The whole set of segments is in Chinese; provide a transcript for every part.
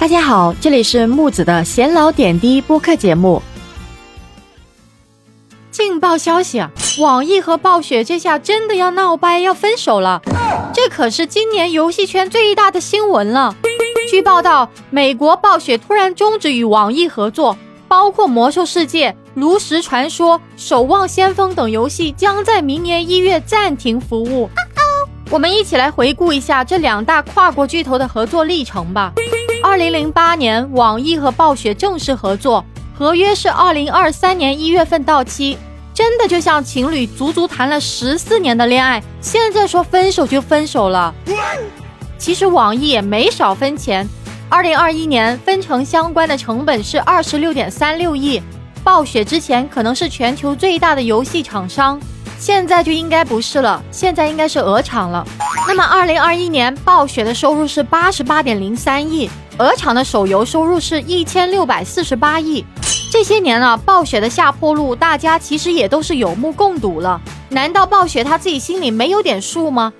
大家好，这里是木子的闲聊点滴播客节目。劲爆消息啊！网易和暴雪这下真的要闹掰，要分手了。这可是今年游戏圈最大的新闻了。据报道，美国暴雪突然终止与网易合作，包括《魔兽世界》《炉石传说》《守望先锋》等游戏将在明年一月暂停服务。我们一起来回顾一下这两大跨国巨头的合作历程吧。二零零八年，网易和暴雪正式合作，合约是二零二三年一月份到期。真的就像情侣足足谈了十四年的恋爱，现在说分手就分手了。其实网易也没少分钱，二零二一年分成相关的成本是二十六点三六亿。暴雪之前可能是全球最大的游戏厂商，现在就应该不是了，现在应该是鹅厂了。那么二零二一年暴雪的收入是八十八点零三亿。鹅厂的手游收入是一千六百四十八亿，这些年啊，暴雪的下坡路，大家其实也都是有目共睹了。难道暴雪他自己心里没有点数吗？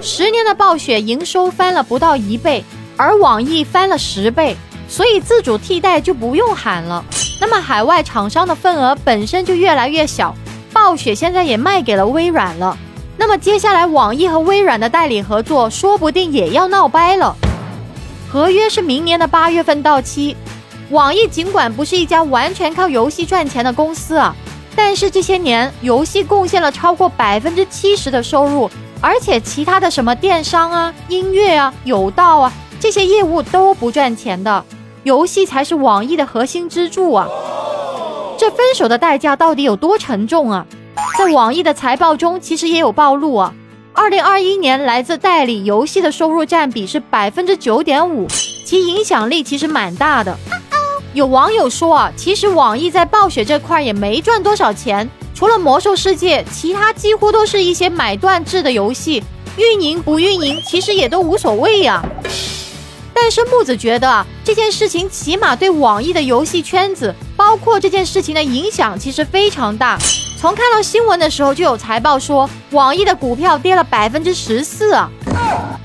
十年的暴雪营收翻了不到一倍，而网易翻了十倍，所以自主替代就不用喊了。那么海外厂商的份额本身就越来越小，暴雪现在也卖给了微软了。那么接下来网易和微软的代理合作，说不定也要闹掰了。合约是明年的八月份到期。网易尽管不是一家完全靠游戏赚钱的公司啊，但是这些年游戏贡献了超过百分之七十的收入，而且其他的什么电商啊、音乐啊、有道啊这些业务都不赚钱的，游戏才是网易的核心支柱啊。这分手的代价到底有多沉重啊？在网易的财报中其实也有暴露啊。二零二一年来自代理游戏的收入占比是百分之九点五，其影响力其实蛮大的。有网友说啊，其实网易在暴雪这块也没赚多少钱，除了魔兽世界，其他几乎都是一些买断制的游戏，运营不运营其实也都无所谓呀。但是木子觉得啊这件事情起码对网易的游戏圈子，包括这件事情的影响其实非常大。从看到新闻的时候就有财报说，网易的股票跌了百分之十四啊！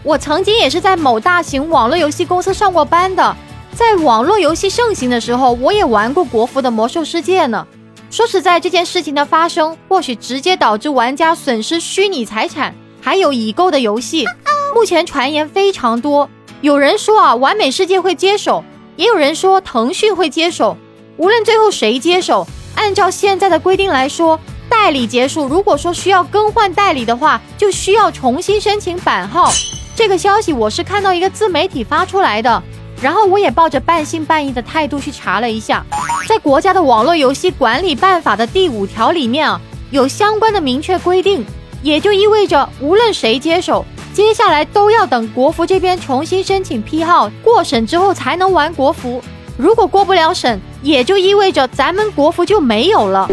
我曾经也是在某大型网络游戏公司上过班的，在网络游戏盛行的时候，我也玩过国服的魔兽世界呢。说实在，这件事情的发生，或许直接导致玩家损失虚拟财产，还有已购的游戏。目前传言非常多，有人说啊，完美世界会接手，也有人说腾讯会接手。无论最后谁接手。按照现在的规定来说，代理结束，如果说需要更换代理的话，就需要重新申请版号。这个消息我是看到一个自媒体发出来的，然后我也抱着半信半疑的态度去查了一下，在国家的网络游戏管理办法的第五条里面啊，有相关的明确规定，也就意味着无论谁接手，接下来都要等国服这边重新申请批号过审之后才能玩国服。如果过不了审，也就意味着咱们国服就没有了。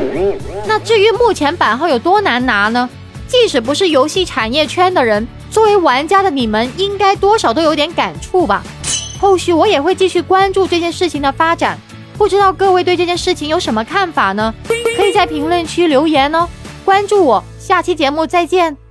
那至于目前版号有多难拿呢？即使不是游戏产业圈的人，作为玩家的你们，应该多少都有点感触吧。后续我也会继续关注这件事情的发展。不知道各位对这件事情有什么看法呢？可以在评论区留言哦。关注我，下期节目再见。